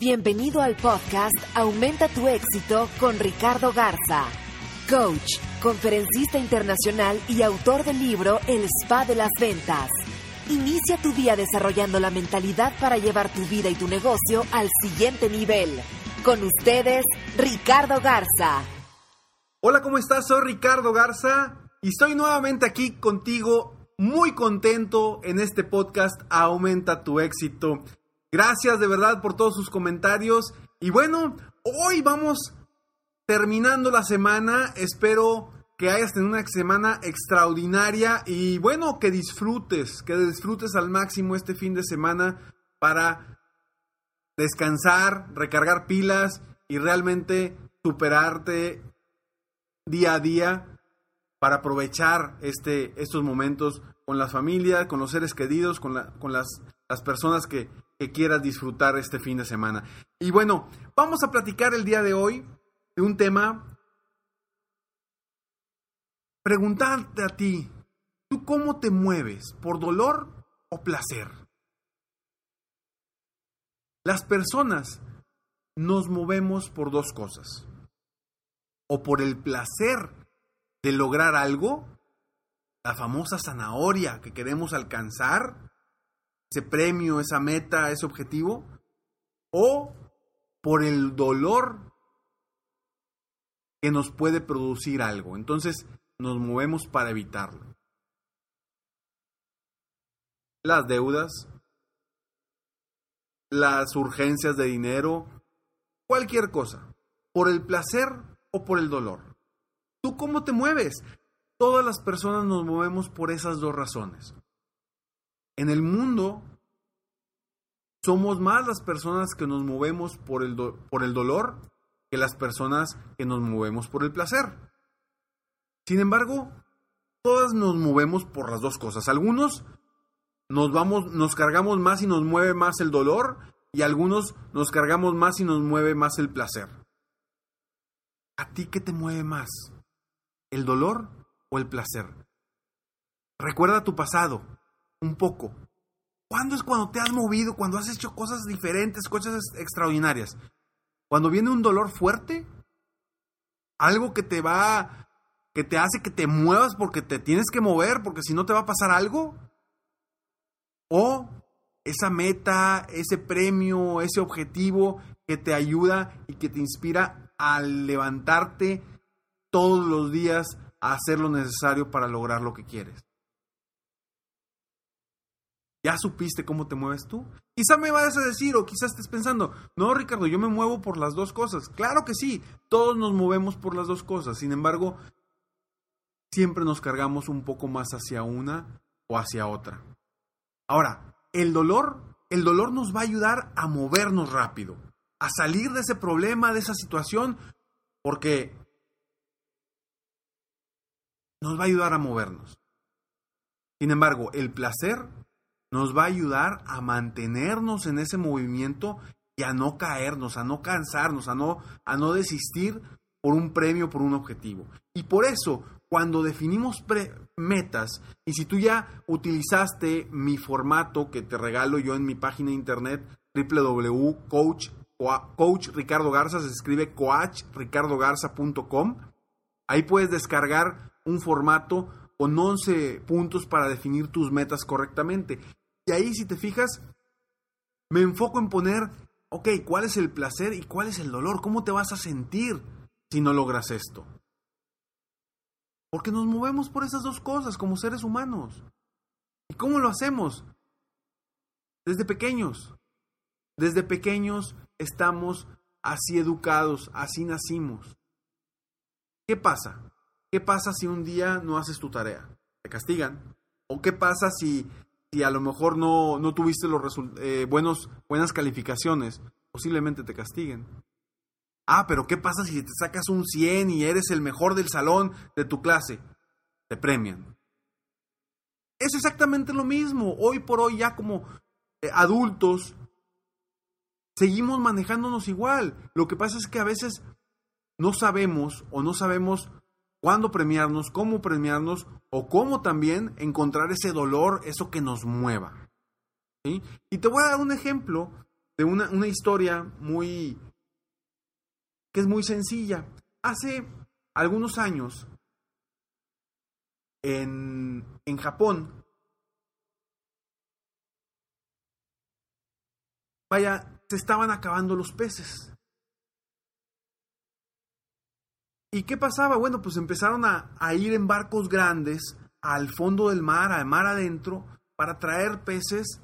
Bienvenido al podcast Aumenta tu éxito con Ricardo Garza, coach, conferencista internacional y autor del libro El Spa de las Ventas. Inicia tu día desarrollando la mentalidad para llevar tu vida y tu negocio al siguiente nivel. Con ustedes, Ricardo Garza. Hola, ¿cómo estás? Soy Ricardo Garza y estoy nuevamente aquí contigo, muy contento en este podcast Aumenta tu éxito. Gracias de verdad por todos sus comentarios. Y bueno, hoy vamos terminando la semana. Espero que hayas tenido una semana extraordinaria y bueno, que disfrutes, que disfrutes al máximo este fin de semana para descansar, recargar pilas y realmente superarte día a día para aprovechar este, estos momentos con la familia, con los seres queridos, con, la, con las, las personas que, que quieras disfrutar este fin de semana. Y bueno, vamos a platicar el día de hoy de un tema. Preguntarte a ti, ¿tú cómo te mueves? ¿Por dolor o placer? Las personas nos movemos por dos cosas. O por el placer de lograr algo, la famosa zanahoria que queremos alcanzar, ese premio, esa meta, ese objetivo, o por el dolor que nos puede producir algo. Entonces nos movemos para evitarlo. Las deudas, las urgencias de dinero, cualquier cosa, por el placer o por el dolor. ¿Tú cómo te mueves? Todas las personas nos movemos por esas dos razones. En el mundo somos más las personas que nos movemos por el, por el dolor que las personas que nos movemos por el placer. Sin embargo, todas nos movemos por las dos cosas. Algunos nos vamos, nos cargamos más y nos mueve más el dolor, y algunos nos cargamos más y nos mueve más el placer. ¿A ti qué te mueve más? ¿El dolor o el placer? Recuerda tu pasado, un poco. ¿Cuándo es cuando te has movido, cuando has hecho cosas diferentes, cosas extraordinarias? Cuando viene un dolor fuerte, algo que te va, que te hace que te muevas porque te tienes que mover, porque si no te va a pasar algo. O esa meta, ese premio, ese objetivo que te ayuda y que te inspira a levantarte todos los días a hacer lo necesario para lograr lo que quieres. ¿Ya supiste cómo te mueves tú? Quizá me vayas a decir o quizás estés pensando, no Ricardo, yo me muevo por las dos cosas. Claro que sí, todos nos movemos por las dos cosas. Sin embargo, siempre nos cargamos un poco más hacia una o hacia otra. Ahora, el dolor, el dolor nos va a ayudar a movernos rápido, a salir de ese problema, de esa situación, porque nos va a ayudar a movernos. Sin embargo, el placer nos va a ayudar a mantenernos en ese movimiento y a no caernos, a no cansarnos, a no, a no desistir por un premio, por un objetivo. Y por eso, cuando definimos metas, y si tú ya utilizaste mi formato que te regalo yo en mi página de internet www.coach coach Ricardo Garza, se escribe coachricardogarza.com, ahí puedes descargar un formato con 11 puntos para definir tus metas correctamente. Y ahí, si te fijas, me enfoco en poner, ok, ¿cuál es el placer y cuál es el dolor? ¿Cómo te vas a sentir si no logras esto? Porque nos movemos por esas dos cosas como seres humanos. ¿Y cómo lo hacemos? Desde pequeños. Desde pequeños estamos así educados, así nacimos. ¿Qué pasa? ¿Qué pasa si un día no haces tu tarea? ¿Te castigan? ¿O qué pasa si, si a lo mejor no, no tuviste los eh, buenos, buenas calificaciones? Posiblemente te castiguen. Ah, pero ¿qué pasa si te sacas un 100 y eres el mejor del salón de tu clase? Te premian. Es exactamente lo mismo. Hoy por hoy ya como eh, adultos seguimos manejándonos igual. Lo que pasa es que a veces no sabemos o no sabemos cuándo premiarnos, cómo premiarnos o cómo también encontrar ese dolor, eso que nos mueva. Y te voy a dar un ejemplo de una, una historia muy que es muy sencilla. Hace algunos años en, en Japón vaya, se estaban acabando los peces. ¿Y qué pasaba? Bueno, pues empezaron a, ir en barcos grandes al fondo del mar, al mar adentro, para traer peces,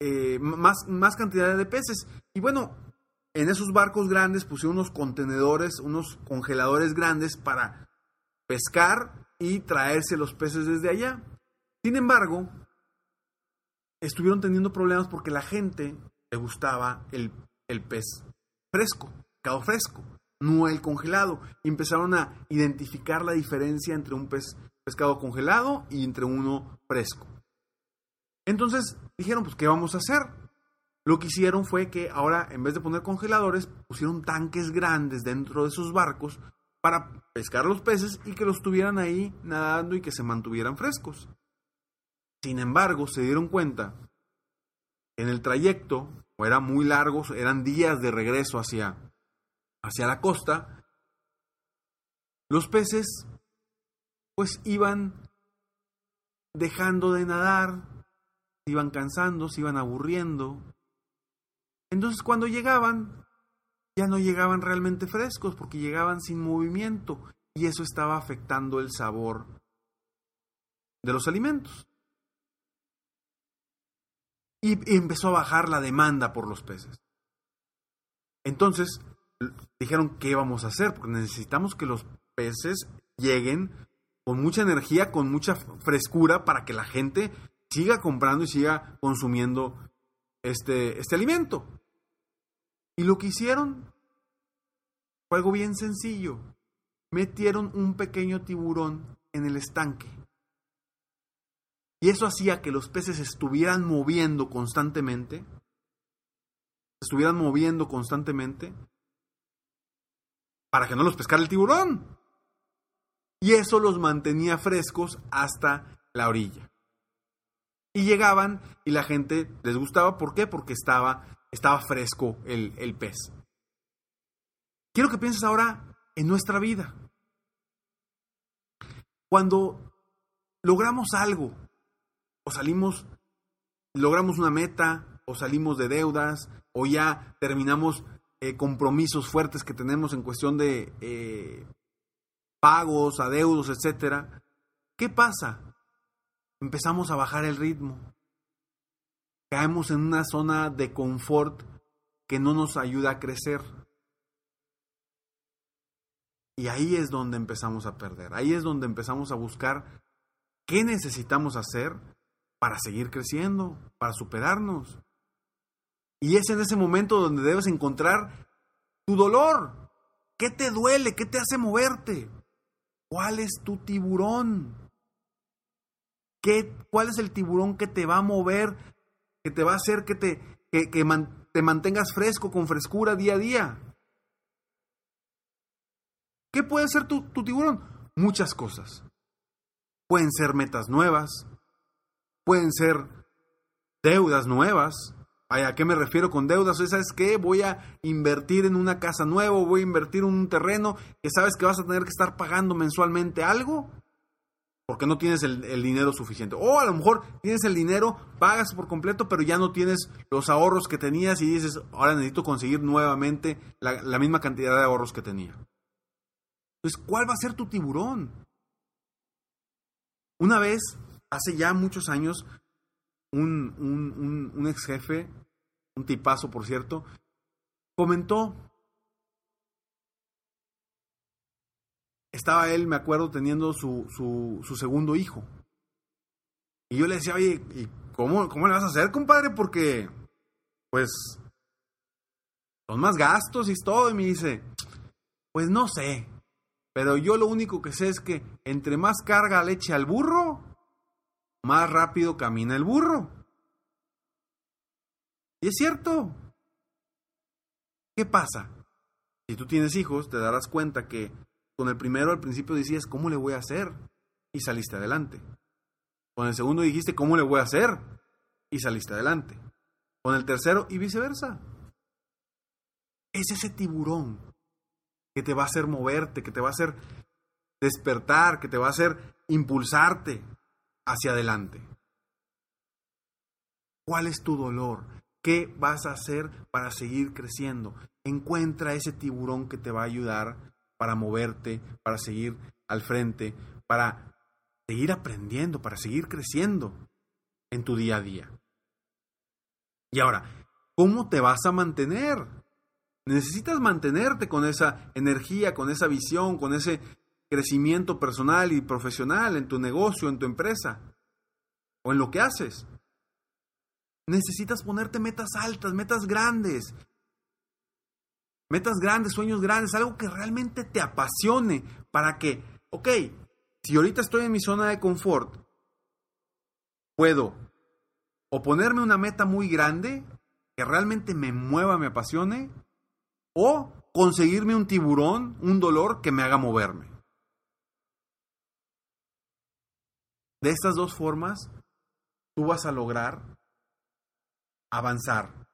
eh, más, más cantidad de peces. Y bueno, en esos barcos grandes pusieron unos contenedores, unos congeladores grandes para pescar y traerse los peces desde allá. Sin embargo, estuvieron teniendo problemas porque la gente le gustaba el, el pez fresco, pescado fresco, no el congelado. Empezaron a identificar la diferencia entre un pescado congelado y entre uno fresco. Entonces dijeron, pues, ¿qué vamos a hacer? Lo que hicieron fue que ahora, en vez de poner congeladores, pusieron tanques grandes dentro de sus barcos para pescar los peces y que los tuvieran ahí nadando y que se mantuvieran frescos. Sin embargo, se dieron cuenta en el trayecto, era muy largo, eran días de regreso hacia, hacia la costa, los peces pues iban dejando de nadar, se iban cansando, se iban aburriendo. Entonces cuando llegaban, ya no llegaban realmente frescos porque llegaban sin movimiento y eso estaba afectando el sabor de los alimentos y empezó a bajar la demanda por los peces. Entonces dijeron, ¿qué vamos a hacer? Porque necesitamos que los peces lleguen con mucha energía, con mucha frescura para que la gente siga comprando y siga consumiendo este, este alimento. Y lo que hicieron fue algo bien sencillo. Metieron un pequeño tiburón en el estanque. Y eso hacía que los peces estuvieran moviendo constantemente, estuvieran moviendo constantemente, para que no los pescara el tiburón. Y eso los mantenía frescos hasta la orilla. Y llegaban y la gente les gustaba. ¿Por qué? Porque estaba, estaba fresco el, el pez. Quiero que pienses ahora en nuestra vida. Cuando logramos algo, o salimos, logramos una meta, o salimos de deudas, o ya terminamos eh, compromisos fuertes que tenemos en cuestión de eh, pagos, adeudos, etcétera. ¿Qué pasa? Empezamos a bajar el ritmo. Caemos en una zona de confort que no nos ayuda a crecer. Y ahí es donde empezamos a perder. Ahí es donde empezamos a buscar qué necesitamos hacer para seguir creciendo, para superarnos. Y es en ese momento donde debes encontrar tu dolor. ¿Qué te duele? ¿Qué te hace moverte? ¿Cuál es tu tiburón? ¿Qué, ¿Cuál es el tiburón que te va a mover, que te va a hacer que te, que, te mantengas fresco, con frescura día a día? ¿Qué puede ser tu, tu tiburón? Muchas cosas. Pueden ser metas nuevas, pueden ser deudas nuevas. ¿A qué me refiero con deudas? ¿Sabes qué? Voy a invertir en una casa nueva, voy a invertir en un terreno que sabes que vas a tener que estar pagando mensualmente algo. porque no tienes el, dinero suficiente. O a lo mejor tienes el dinero, pagas por completo, pero ya no tienes los ahorros que tenías y dices, ahora necesito conseguir nuevamente la, la misma cantidad de ahorros que tenía. Entonces, ¿cuál va a ser tu tiburón? Una vez, hace ya muchos años, un, un, un, ex jefe, un tipazo por cierto, comentó, estaba él, me acuerdo, teniendo su, su, segundo hijo. Y yo le decía, oye, ¿y cómo, cómo le vas a hacer, compadre? Porque, pues, son más gastos y todo. Y me dice, pues no sé. Pero yo lo único que sé es que entre más carga leche al burro, más rápido camina el burro. Y es cierto. ¿Qué pasa? Si tú tienes hijos, te darás cuenta que con el primero al principio decías, ¿cómo le voy a hacer? Y saliste adelante. Con el segundo dijiste, ¿cómo le voy a hacer? Y saliste adelante. Con el tercero y viceversa. Es ese tiburón que te va a hacer moverte, que te va a hacer despertar, que te va a hacer impulsarte hacia adelante. ¿Cuál es tu dolor? ¿Qué vas a hacer para seguir creciendo? Encuentra ese tiburón que te va a ayudar para moverte, para seguir al frente, para seguir aprendiendo, para seguir creciendo en tu día a día. Y ahora, ¿cómo te vas a mantener? Necesitas mantenerte con esa energía, con esa visión, con ese crecimiento personal y profesional en tu negocio, en tu empresa o en lo que haces. Necesitas ponerte metas altas, metas grandes. Metas grandes, sueños grandes, algo que realmente te apasione para que, ok, si ahorita estoy en mi zona de confort, puedo o ponerme una meta muy grande que realmente me mueva, me apasione, o conseguirme un tiburón, un dolor que me haga moverme. De estas dos formas, tú vas a lograr avanzar.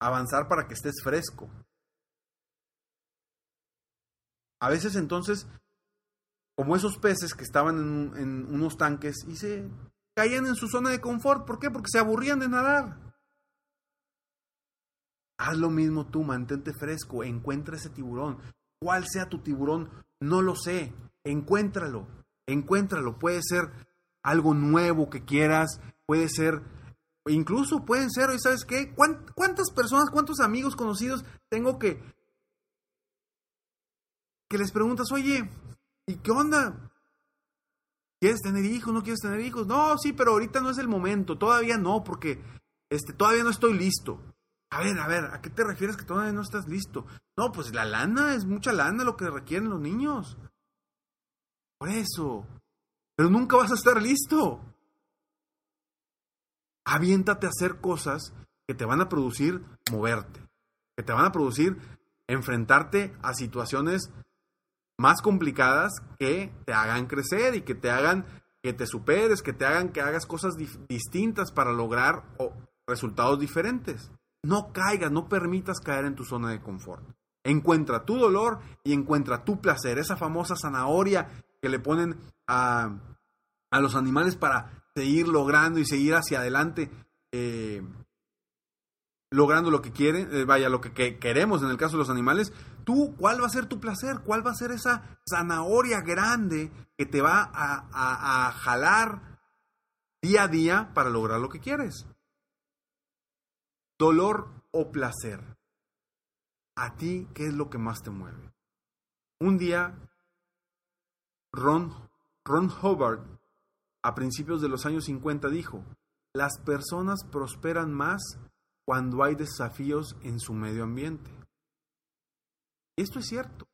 Avanzar para que estés fresco. A veces entonces, como esos peces que estaban en, unos tanques y se caían en su zona de confort. ¿Por qué? Porque se aburrían de nadar. Haz lo mismo tú, mantente fresco, encuentra ese tiburón. ¿Cuál sea tu tiburón? No lo sé. Encuéntralo, encuéntralo. Puede ser algo nuevo que quieras, puede ser, incluso pueden ser, ¿sabes qué? ¿Cuántas personas, cuántos amigos conocidos tengo que, que les preguntas, oye, ¿y qué onda? ¿Quieres tener hijos? ¿No quieres tener hijos? No, sí, pero ahorita no es el momento, todavía no, porque este, todavía no estoy listo. A ver, a ver, ¿a qué te refieres que todavía no estás listo? No, pues la lana es mucha lana lo que requieren los niños. Por eso. Pero nunca vas a estar listo. Aviéntate a hacer cosas que te van a producir moverte, que te van a producir enfrentarte a situaciones más complicadas que te hagan crecer y que te hagan que te superes, que te hagan que hagas cosas distintas para lograr resultados diferentes. No caigas, no permitas caer en tu zona de confort. Encuentra tu dolor y encuentra tu placer, esa famosa zanahoria que le ponen a, a los animales para seguir logrando y seguir hacia adelante, eh, logrando lo que quieren, eh, vaya, lo que, queremos en el caso de los animales. Tú, ¿cuál va a ser tu placer? ¿Cuál va a ser esa zanahoria grande que te va a jalar día a día para lograr lo que quieres? dolor o placer. ¿A ti qué es lo que más te mueve? Un día, Ron, Ron Hobart, a principios de los años 50, dijo, las personas prosperan más cuando hay desafíos en su medio ambiente. Esto es cierto.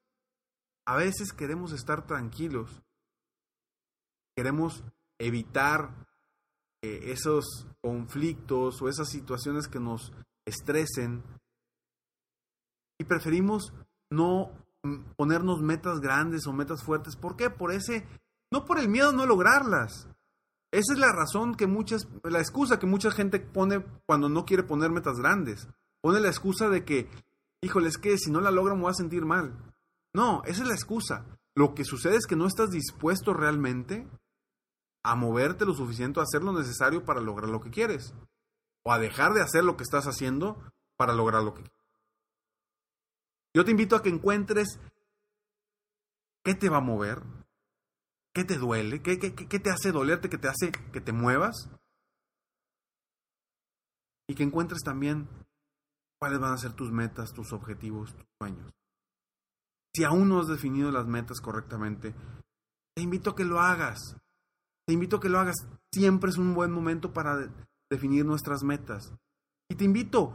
A veces queremos estar tranquilos, queremos evitar eh, esos conflictos o esas situaciones que nos estresen y preferimos no ponernos metas grandes o metas fuertes. ¿Por qué? Por ese, no por el miedo a no lograrlas. Esa es la razón que muchas, la excusa que mucha gente pone cuando no quiere poner metas grandes. Pone la excusa de que, híjole, es que si no la logro me voy a sentir mal. No, esa es la excusa. Lo que sucede es que no estás dispuesto realmente a moverte lo suficiente, a hacer lo necesario para lograr lo que quieres. O a dejar de hacer lo que estás haciendo para lograr lo que quieres. Yo te invito a que encuentres qué te va a mover, qué te duele, qué, qué, qué te hace dolerte, qué te hace que te muevas. Y que encuentres también cuáles van a ser tus metas, tus objetivos, tus sueños. Si aún no has definido las metas correctamente, te invito a que lo hagas. Te invito a que lo hagas. Siempre es un buen momento para definir nuestras metas. Y te invito,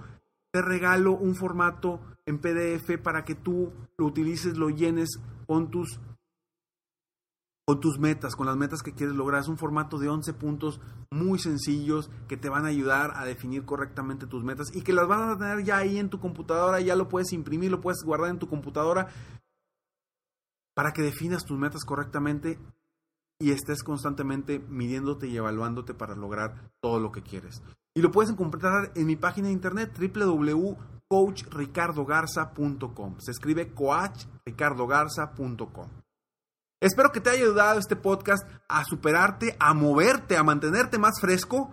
te regalo un formato en PDF para que tú lo utilices, lo llenes con tus metas, con las metas que quieres lograr. Es un formato de 11 puntos muy sencillos que te van a ayudar a definir correctamente tus metas y que las vas a tener ya ahí en tu computadora, ya lo puedes imprimir, lo puedes guardar en tu computadora para que definas tus metas correctamente y estés constantemente midiéndote y evaluándote para lograr todo lo que quieres. Y lo puedes encontrar en mi página de internet www.coachricardogarza.com. Se escribe coachricardogarza.com. Espero que te haya ayudado este podcast a superarte, a moverte, a mantenerte más fresco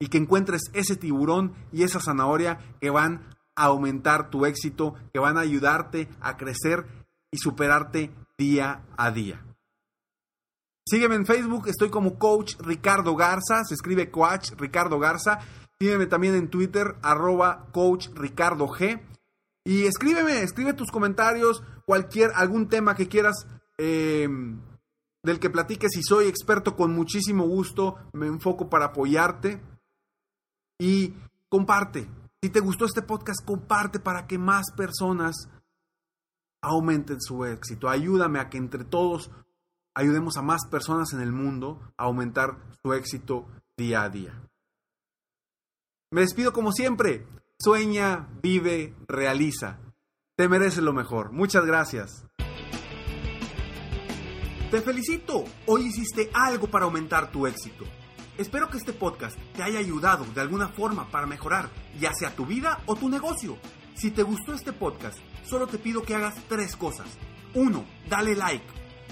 y que encuentres ese tiburón y esa zanahoria que van a aumentar tu éxito, que van a ayudarte a crecer y superarte día a día. Sígueme en Facebook, estoy como Coach Ricardo Garza, se escribe Coach Ricardo Garza. Sígueme también en Twitter, arroba Coach G. Y escríbeme, escribe tus comentarios, cualquier, algún tema que quieras eh, del que platiques. Si soy experto, con muchísimo gusto me enfoco para apoyarte. Y comparte. Si te gustó este podcast, comparte para que más personas aumenten su éxito. Ayúdame a que entre todos ayudemos a más personas en el mundo a aumentar su éxito día a día. Me despido como siempre. Sueña, vive, realiza. Te mereces lo mejor. Muchas gracias. Te felicito. Hoy hiciste algo para aumentar tu éxito. Espero que este podcast te haya ayudado de alguna forma para mejorar ya sea tu vida o tu negocio. Si te gustó este podcast, solo te pido que hagas tres cosas. 1. Dale like.